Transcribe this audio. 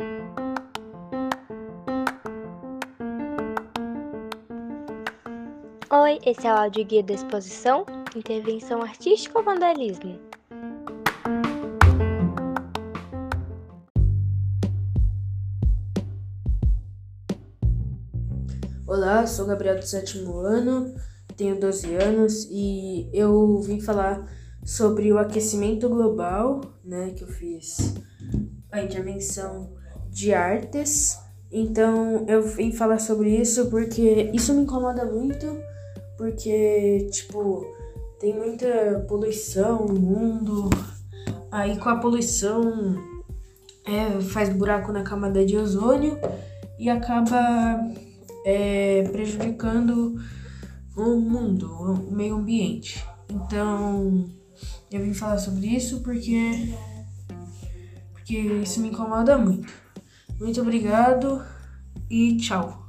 Oi, esse é o áudio guia da exposição Intervenção Artística ou Vandalismo? Olá, sou Gabriel do sétimo ano, tenho 12 anos e eu vim falar sobre o aquecimento global, né, que eu fiz a intervenção de artes. Então, eu vim falar sobre isso porque isso me incomoda muito, porque tipo, tem muita poluição no mundo. Aí com a poluição é, faz buraco na camada de ozônio e acaba é, prejudicando o mundo, o meio ambiente. Então, eu vim falar sobre isso porque, porque isso me incomoda muito. Muito obrigado e tchau.